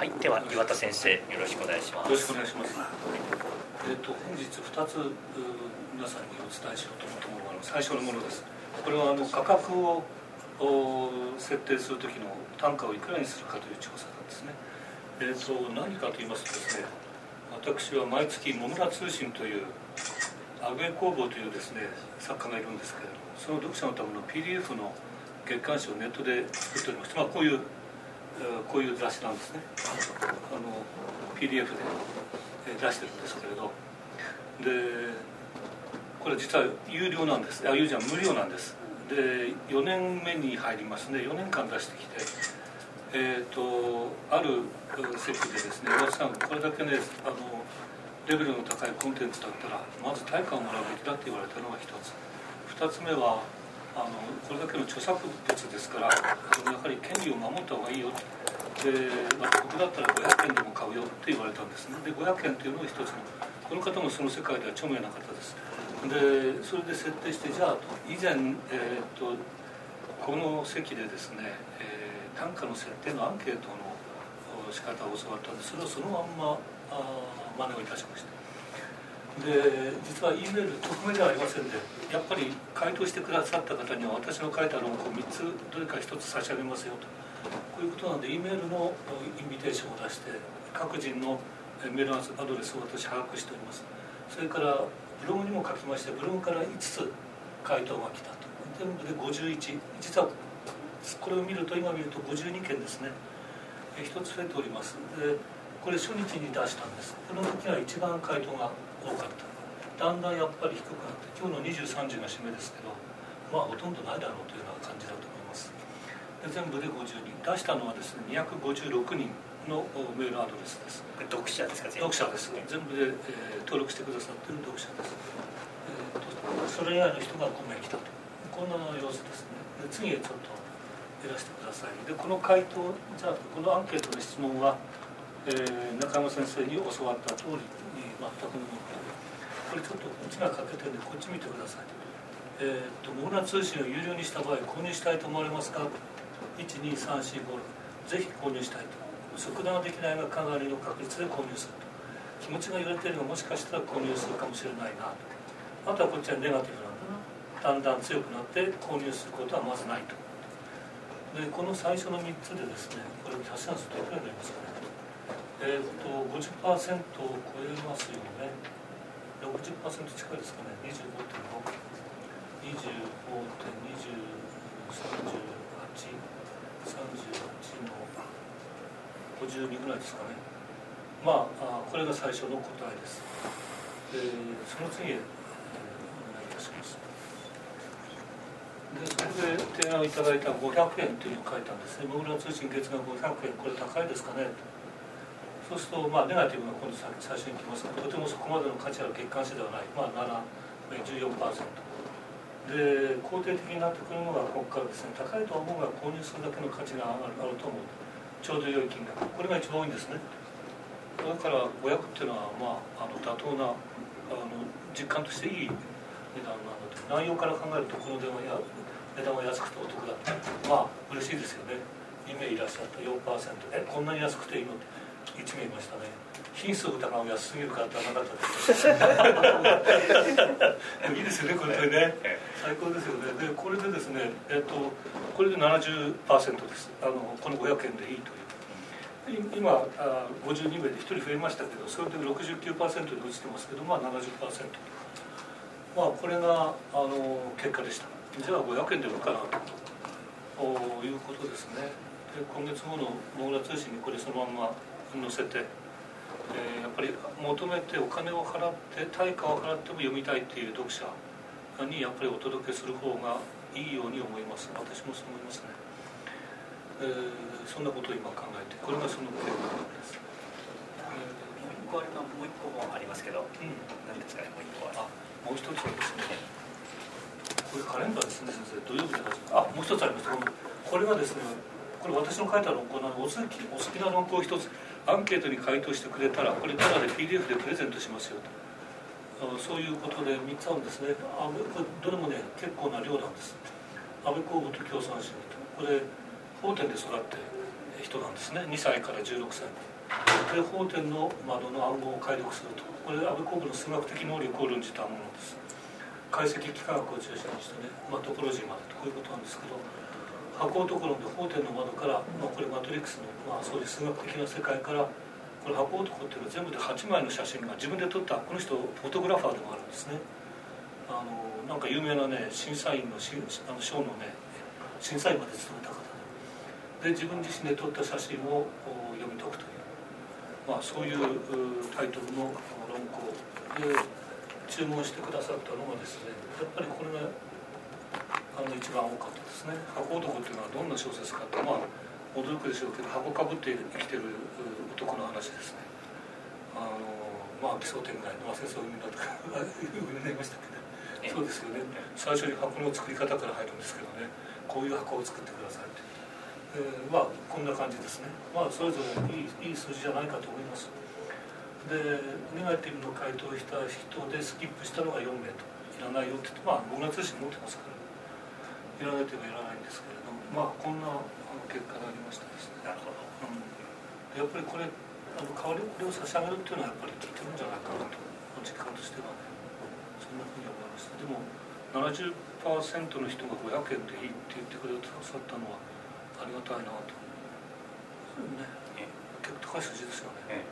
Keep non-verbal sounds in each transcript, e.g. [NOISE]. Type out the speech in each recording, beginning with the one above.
はい。では岩田先生よろしくお願いします。よろしくお願いします。えっ、と本日2つ皆さんにお伝えしようと思ったものが最初のものです。これはあの価格を設定する時の単価をいくらにするかという調査なんですね。えっ、と何かと言いますとですね私は毎月野村通信というアグエ工房というですね作家がいるんですけれどもその読者のための PDF の月刊誌をネットで作っておりまして、まあ、こういうこういう雑誌なんですね。あの PDF で出してるんですけれど。でこれ実は有料なんです。あ有じゃん無料なんです。で4年目に入りますね4年間出してきてえっ、ー、とある席でですね岩田さんこれだけねあのレベルの高いコンテンツだったらまず対価をもらうべきだって言われたのが一つ。二つ目はあのこれだけの著作物ですからやはり権利を守った方がいいよで、まあ、僕だったら500円でも買うよって言われたんですね。で500円っていうのが一つのこの方もその世界では著名な方です。でそれで設定してじゃあ以前、えー、っとこの席でですね、えー、単価の設定のアンケートの仕方を教わったんでそれをそのまんまあ真似をいたしました。で実は E メール匿名ではありませんでやっぱり回答してくださった方には私の書いた論考3つどれか1つ差し上げますよと。こういうことなんで E メールのインビテーションを出して各人のメールアドレスを私把握しております。それからブログにも書きましてブログから5つ回答が来たと。全部で51実はこれを見ると今見ると52件ですね。1つ増えております。でこれ初日に出したんです。この時は一番回答が多かった。だんだんやっぱり低くなって今日の23時が締めですけどまあほとんどないだろうというような感じだと思います。で全部で50人。出したのはですね256人のメールアドレスです。読者ですか読者です、全部で、えー、登録してくださっている読者です、えーと、それ以外の人が5名来たと。こんな様子ですね。で次へちょっといらしてください。でこの回答じゃあこのアンケートの質問は、えー、中山先生に教わった通りに全くのものこれちょっとこっちが欠けてるんでこっち見てください。えー、っとモグラ通信を有料にした場合購入したいと思われますか？12345ぜひ購入したいと。即断はできないがかなりの確率で購入すると。気持ちが揺れているがもしかしたら購入するかもしれないなと。あとはこっちはネガティブなんだな。だんだん強くなって購入することはまずないと。でこの最初の3つでですねこれ足し算するといくらになりますかね？えー、っと50%を超えますよね。60%近いですかね。25.5 25.203838の52ぐらいですかね。まあこれが最初の答えです、えー、その次へ、えー、お願いいたします。でそれで提案いただいた500円というのを書いたんですね。モグラ通信月額500円これ高いですかね。そうすると、まあ、ネガティブな今度最初に来ますがとてもそこまでの価値ある月間誌ではない、まあ、714%で肯定的になってくるのがここからですね高いと思うが購入するだけの価値があるあると思う。ちょうど良い金額。これが一番多いんですね。だから500っていうのは、まあ、あの妥当なあの実感としていい値段なので内容から考えるとこの電話や値段は安くてお得だって。まあ嬉しいですよね。2名いらっしゃった。4%えこんなに安くていいのって。1名いましたね。品質を疑う安すぎるから高かったですいいですよねこれね。最高ですよね。でこれでですねえっとこれで70%です。あのこの500円でいいという。今あ52名で1人増えましたけどそれで69%に落ちてますけどまあ70%まあこれがあの結果でした。じゃあ500円で売るかなと。いうことですね。で今月後のモグラ通信にこれそのまま載せて、えー、やっぱり求めてお金を払って対価を払っても読みたいっていう読者にやっぱりお届けする方がいいように思います。私もそう思いますね、えー、そんなことを今考えてこれがその結果です、えー、もう一個あればもう一個もありますけど、うん、何ですかねもう一個は。あもう一つはですね。これカレンダーですね先生。土曜日で始めあもう一つあります。これはですねこれ私の書いた論考なのお好きお好きな論考を一つアンケートに回答してくれたらこれただで PDF でプレゼントしますよと。そういうことで3つあるんですね。あこれどれもね結構な量なんです。安倍公房と共産主義と。これ法典で育って、人なんですね。2歳から16歳。で法典の窓の暗号を解読すると。これアブコブの数学的能力を論じたものです。解析幾何学を中心にしてね、まあ、トポロジーまでとこういうことなんですけど箱男論で法典の窓から、まあ、これマトリックスの、まあ、そういう数学的な世界からこれ箱男っていうのは全部で8枚の写真が自分で撮ったこの人フォトグラファーでもあるんですね。あのなんか有名なね審査員のあの賞のね審査員まで務めた方で。で自分自身で撮った写真を読み解くという、まあ、そういうタイトルの論考。で注文してくださったのがですねやっぱりこれがあの一番多かったですね「箱男」っていうのはどんな小説かってまあ驚くでしょうけど箱かぶって生きてる男の話ですね。あのまあ奇想天外の戦争を生んだとか言いましたけどそうですよね。最初に箱の作り方から入るんですけどね。こういう箱を作ってくださいって、えー、まあこんな感じですね。まあそれぞれいいいい数字じゃないかと思います。でネガティブの回答をした人でスキップしたのが4名と。いらないよって言ってまあ僕の通信持ってますからいらないといえばいらないんですけれどもまあこんなあの結果がありましたですね。なるほど、うん、やっぱりこれあの代わりを差し上げるっていうのはやっぱり効いてるんじゃないかなと実感としてはね。そんなふうに思いました。でも70%の人が500円でいいって言ってくれてくださったのはありがたいなと。ね。結構高い数字ですよね、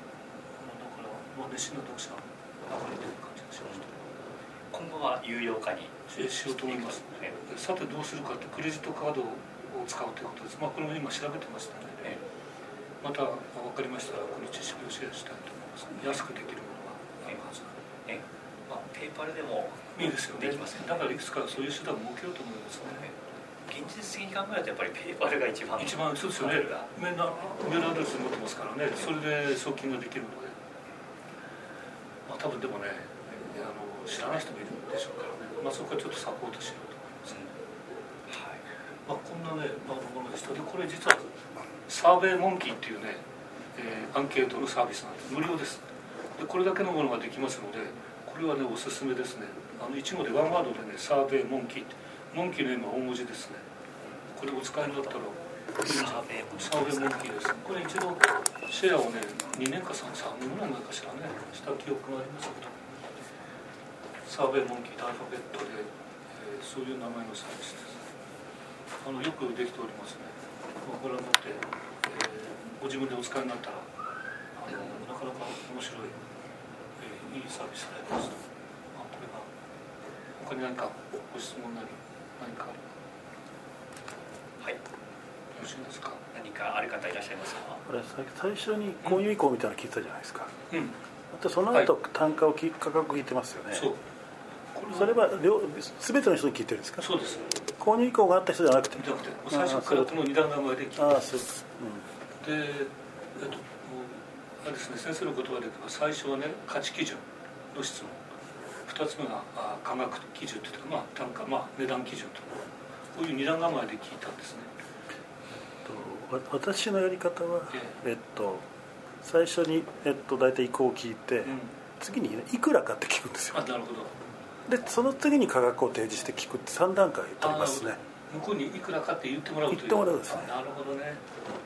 まあ、熱心な読者ばかりという感じがしました。今後は有料化にしようと思います、ね、さてどうするかってクレジットカードを使うということです。まあこれも今調べてましたので、ね、また分かりましたらこの知識をシェアしたいと思います。安くできるものがあるはずねまあ、ペーパルでもいいですよね。できますよね。だからいくつかそういう手段を設けようと思いますね。現実的に考えるとやっぱりペーパルが一番一番そうですよね。メールアドレス持ってますからね。それで送金ができるので。まあ多分でもねあの知らない人もいるでしょうから。ね、まあ、そこはちょっとサポートしようと思います、ね、はい。まあ、こんなね、まあ、ものでした。でこれ実はサーベイモンキーっていうね、えー、アンケートのサービスなんです。無料です。でこれだけのものができますのでこれはねおすすめですね。あの一語でワンワードでねサーベイモンキーって。モンキーの今大文字ですね。これお使いになったらサーベイモンキーですこれ一度シェアをね2年か 3, 3年ぐらい前かしらねした記憶がありますけどサーベイモンキーとアルファベットで、えー、そういう名前のサービスです。あのよくできておりますね。ご覧になって、えー、ご自分でお使いになったらあのなかなか面白い、えー、いいサービスでありますまあ、これが他に何かご質問なり何かはい。よろしいですか？何かある方いらっしゃいますか？これ最初に購入意向みたいなの聞いたじゃないですか、うん、またその後、単価をき価格聞いてますよね。そうそれは両全ての人に聞いてるんですか？そうです。購入意向があった人じゃなくて。なくて。最初からこの二段構えで聞いてああそうです、うん、で、えっと、あれですね先生の言葉で最初はね価値基準の質問。2つ目があ価格基準というか、まあ、単価、まあ、値段基準と。こういう二段構えで聞いたんですね、えっと、私のやり方は、えっと、最初に、えっと、大体意向を聞いて、うん、次に、ね、いくらかって聞くんですよ。あなるほどでその次に価格を提示して聞くって3段階取りますね。向こうにいくらかって言ってもらうと言ってもらうですね。なるほどね。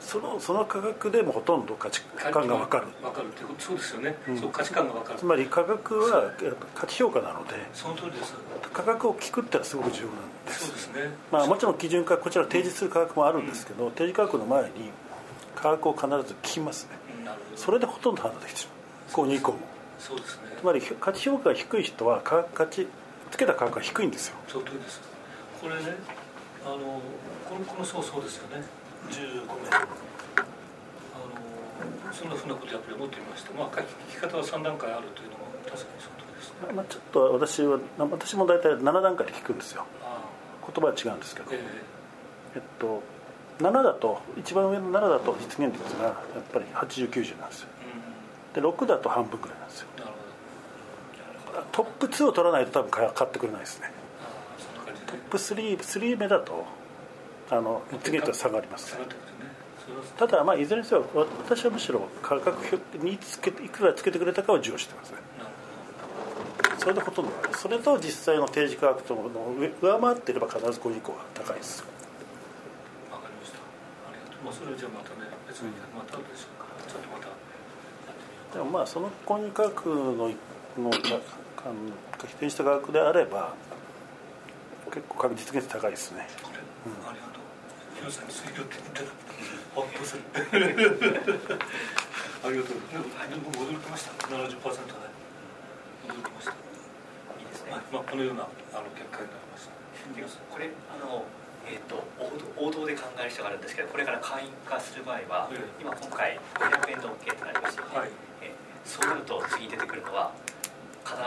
そのその価格でもほとんど価値観が分かる。分かるってことそうですよね、うん、そう価値観が分かる。つまり価格は価値評価なのでその通りです。価格を聞くってのはすごく重要なんです。そうですね。まあもちろん基準価こちら提示する価格もあるんですけど、うん、提示価格の前に価格を必ず聞きますね、うん、なるほど。それでほとんど判断できてしまう購入以降もそうですねつまり価値評価が低い人は価値つけた価格が低いんですよ。その通りです。これねあのこのこの層そうですよね。15名。あのそんなふうなことやっぱり思ってみましたまあ聞き方は3段階あるというのも確かにその通りですね、まあ、ちょっと私は私も大体7段階で聞くんですよ。言葉は違うんですけど、えー、えっと7だと一番上の7だと実現率がやっぱり8090なんですよ、うん、で6だと半分ぐらいなんですよトップ2を取らないと多分買ってくれないですね。トップ33 3目だとあの次と下がります。ただまあいずれにせよ私はむしろ価格につけいくらつけてくれたかを重要してますね。それでほとんどそれと実際の提示価格との上回っていれば必ず5以降は高いです。わかりました。ありがとう、まあ、それじゃあまたね別にまたでしょうか。らちょっとまたでもまあその購入価格ののが否定した価格であれば結構確実率高いですね。ありがとう。ヒロさんに水量って言する [LAUGHS] ありがとう。でも僕驚きました。70%で。驚きました。いいですね、まあ、まあ、このようなあの結果になりました。これあのえーと、王道で考える人があるんですけどこれから会員化する場合は、え今今回500円で OK となりましたよね、はい、えそうなると次に出てくるのは必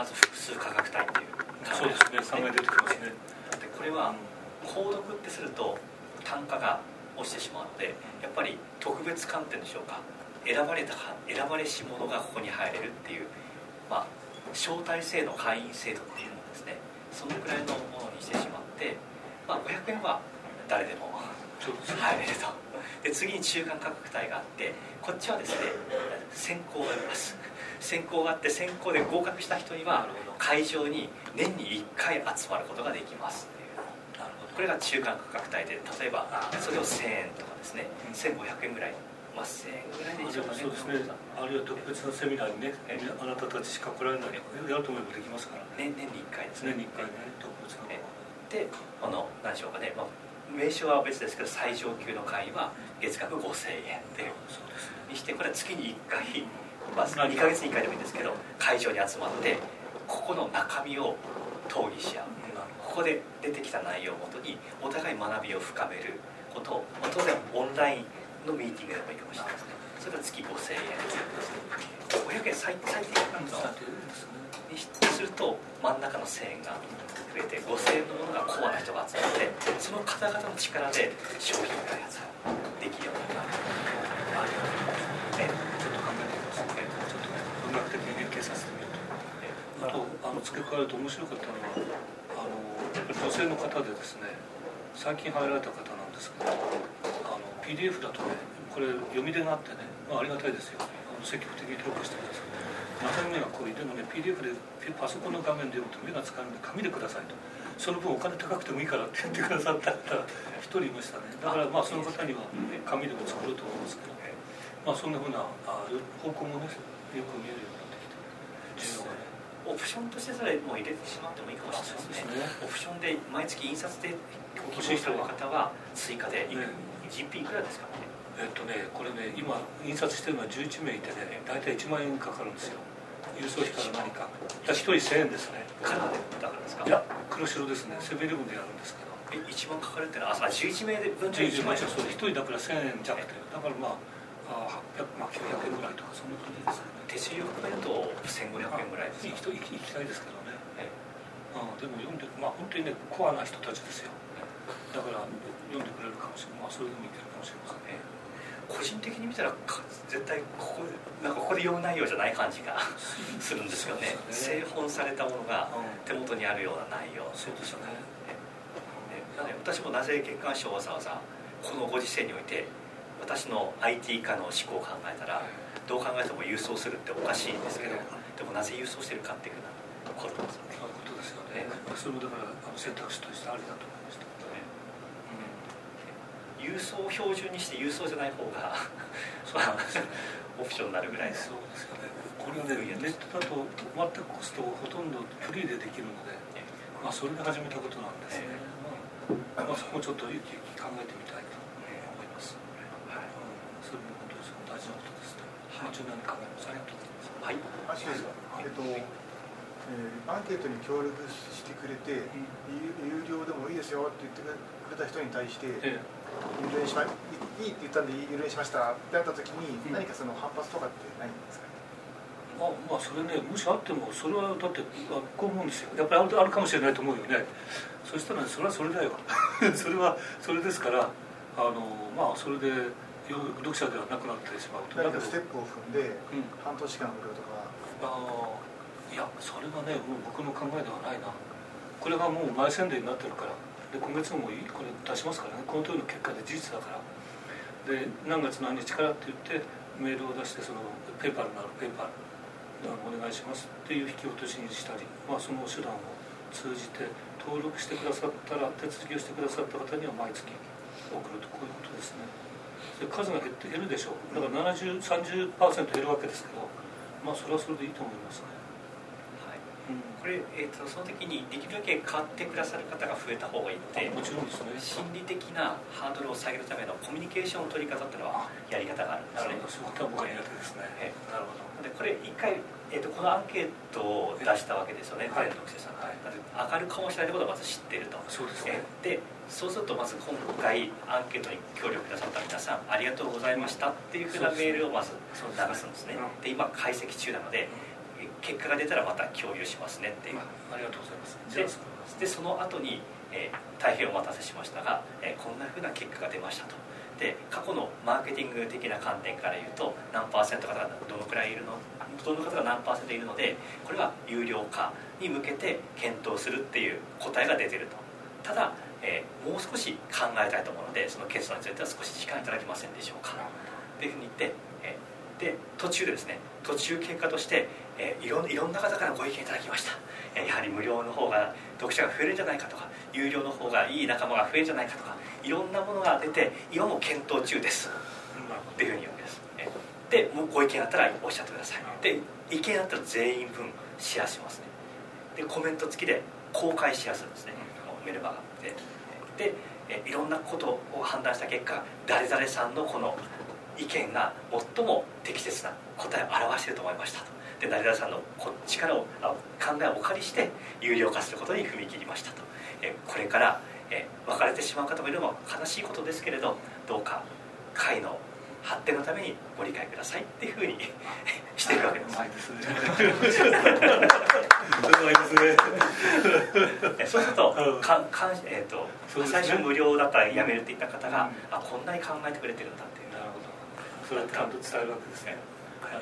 ず複数価格帯っていうそうですね3枚出てきますね。でこれは購読ってすると単価が落ちてしまうのでやっぱり特別観点でしょうか。選ばれた選ばれし者がここに入れるっていうまあ招待制の会員制度っていうのですねそのくらいのものにしてしまってまあ、500円は誰でも [LAUGHS] 入れるとで次に中間価格帯があってこっちはですね選考があります。[LAUGHS] 選考があって選考で合格した人には会場に年に1回集まることができますこれが中間価格帯で例えばそれを1000円とかですね1500円ぐらい。まあ、1000円ぐらいでしょうかねそうですね。あるいは特別なセミナーにねあなたたちしか来られないやると思えばできますからね。年に1回ですね。年に1回ね特別なでこの何でしょうかね、まあ、名称は別ですけど最上級の会員は月額5000円っていうにしてこれは月に1回、まあ、2か。月に1回でもいいんですけど会場に集まってここの中身を討議し合う。ここで出てきた内容をもとにお互い学びを深めること。を、まあ、当然オンラインのミーティングでもいいかもしれないですねそれが月5000円。500円最最低価格のにすると真ん中の1000円が増えて5000円のものがコアな人が集まってその方々の力で商品開発ができるようになる。ね、ちょっと考えてみますねちょっとね。文学的に連携させてみると。あとあの付け加えると面白かったのはあの女性の方でですね最近入られた方なんですけどあの PDF だとねこれ読み出があってね、まあ、ありがたいですよ。あの積極的に評価してください中身が濃いでもね PDF でパソコンの画面で読むと目が使うので紙でくださいとその分お金高くてもいいからって言ってくださった方一人いましたね。だからまあその方には紙でも作ろうと思いますけど、まあそんなふうなあ方向もねよく見えるようになってきてオプションとしてそれもう入れてしまってもいいかもしれないですね、ね、オプションで毎月印刷でご希望される方は追加で、ね、人品いくらですかねえっとねこれね今印刷してるのは11名いてね大体1万円かかるんですよ。郵送費から何か。1人1000円ですね。カナダだからですか？いや黒白ですね。セブンイレブンでやるんですけど。え一番かかるってのはあ11名で分11万円。そう1人だから1000円弱でだからまああ800まあ900円ぐらいとかそんな感じですね。手数料含めると1500円ぐらいですか？行きたいですけどね。あでも読んでまあ本当にねコアな人たちですよ。だから読んでくれるかもしれない。まあそれでもいけるかもしれませんね個人的に見たら絶対ここなんかここで読む内容じゃない感じがするんですよね。製本されたものが手元にあるような内容。そうですよね。ね。私もなぜ月刊誌をわざわざこのご時世において私の IT 化の思考を考えたらどう考えても郵送するっておかしいんですけどでもなぜ郵送してるかっていうふうなことですよね。ことですよね。それもだから選択肢としてありだと。郵送を標準にして郵送じゃない方が [LAUGHS] オプションになるぐらいそうですよね。これはねネットだと全くコストほとんどフリーでできるので、まあ、それで始めたことなんですね、まあ、そこをちょっと考えてみたいと思います、はい、それも本当に大事なことですね、はい、柔軟に考えますありがとうござい。ます、はい、えっとえー、アンケートに協力してくれて、うん、有料でもいいですよって言ってくれた人に対して、ええ有料にしまいいって言ったんで有料にしましたってなった時に、何かその反発とかってないんですか？あ、まあそれねもしあってもそれはだってこう思うんですよ。やっぱりあるかもしれないと思うよね。そしたら、ね、それはそれだよ。[LAUGHS] それはそれですからあのまあそれで読者ではなくなってしまうと。何かステップを踏んで、半年間無料とか。ああいやそれはねもう僕の考えではないな。これがもう前宣伝になってるからで今月もこれ出しますからね。この通りの結果で事実だから。で何月何日からって言ってメールを出してそのペーパーならペーパーお願いしますっていう引き落としにしたり、まあ、その手段を通じて登録してくださったら手続きをしてくださった方には毎月送るとこういうことですね。で。数が減って減るでしょう。だから7030%減るわけですけどまあそれはそれでいいと思いますね。これ、えーと、その時にできるだけ買ってくださる方が増えた方がいいってもちろんですね。心理的なハードルを下げるためのコミュニケーションの取り方っていうのはやり方があるんですね。そう僕は苦手ですね、えー、なるほど。でこれ一回、えーと、このアンケートを出したわけですよね。全読者さん、はい、上がるかもしれないことをまず知っていると。そうですね、えー、でそうするとまず今回アンケートに協力くださった皆さんありがとうございましたっていうふうなメールをまず流すんですね。で今解析中なので、結果が出たらまた共有しますねっていう、ありがとうございます。でその後に、えー、大変お待たせしましたが、えー、こんなふうな結果が出ましたと。で過去のマーケティング的な観点から言うと何パーセント方がどのくらいいるの？どの方が何パーセントいるのでこれは有料化に向けて検討するっていう答えが出てると。ただ、えー、もう少し考えたいと思うのでその決算については少し時間いただけませんでしょうか。というふうに言って、えー、で途中でですね途中経過として、えー、いろいろんな方からご意見いただきました、えー、やはり無料の方が読者が増えるんじゃないかとか有料の方がいい仲間が増えるんじゃないかとかいろんなものが出て今も検討中です。っていうふうに言うんです、えー、でもうご意見あったらおっしゃってください。で意見あったら全員分シェアしますね。でコメント付きで公開シェアするんですね、メルマガ。ででえいろんなことを判断した結果誰々さんのこの意見が最も適切な答えを表していると思いましたとで成田さんの力を考えをお借りして有料化することに踏み切りましたとえこれからえ別れてしまう方もいるのは悲しいことですけれどどうか会の発展のためにご理解くださいっていうふうにしてるわけです。うまいですね。そうすると、かかんえっ、ー、と、最初無料だからやめるって言った方が、あこんなに考えてくれてるんだっていう。なるほど。それはちゃんと伝えるわけですね。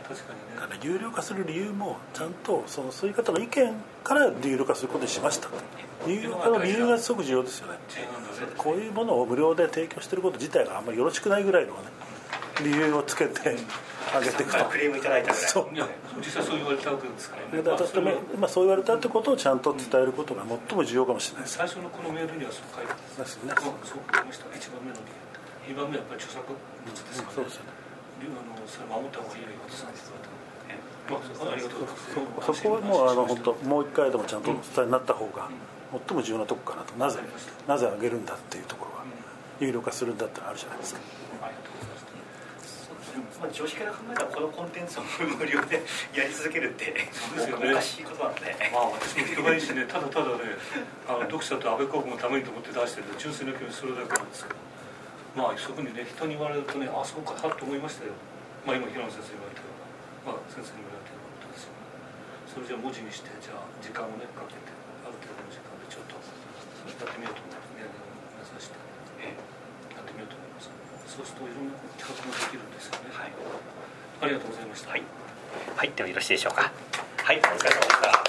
確かにね。だから有料化する理由もちゃんとそのそういう方の意見から有料化することにしました有料化の理由がすごく重要ですよね。こういうものを無料で提供していること自体があんまりよろしくないぐらいのね。理由をつけてあげていくと。クレームいただいたそう。実際そう言われたわけですからね。だからまあ、そう言われたってことをちゃんと伝えることが最も重要かもしれないです。最初のこのメールにはそう書いてますね。そう書きました。1番目の理由。2番目はやっぱり著作物ですよね、そうですよねあのそれ守った方がいいそこはもうあの本当もう一回でもちゃんとお伝えになった方が最も重要なとこかなと。なぜなぜ上げるんだっていうところは有料化するんだってあるじゃないですか。まあ、女子から考えたらこのコンテンツを無料でやり続けるってそうですよ、ね、おかしいことなんで、まあ、私も人がいいしねただただねあの読者と安倍公文のためにと思って出してる純粋な気持ちそれだけなんですけどまあそういうふうにね人に言われるとねあそうかと思いましたよ。まあ今平野先生言われたような、まあ、先生に言われたようなことですよ。ねそれじゃあ文字にしてじゃあ時間をねかけてある程度の時間でちょっとやってみようと思いますね目指して、えやってみようと思います。そうするといろんな企画ができるんですよね、はい、ありがとうございました。はい、はい、ではよろしいでしょうか。はい。お疲れ様でした。はい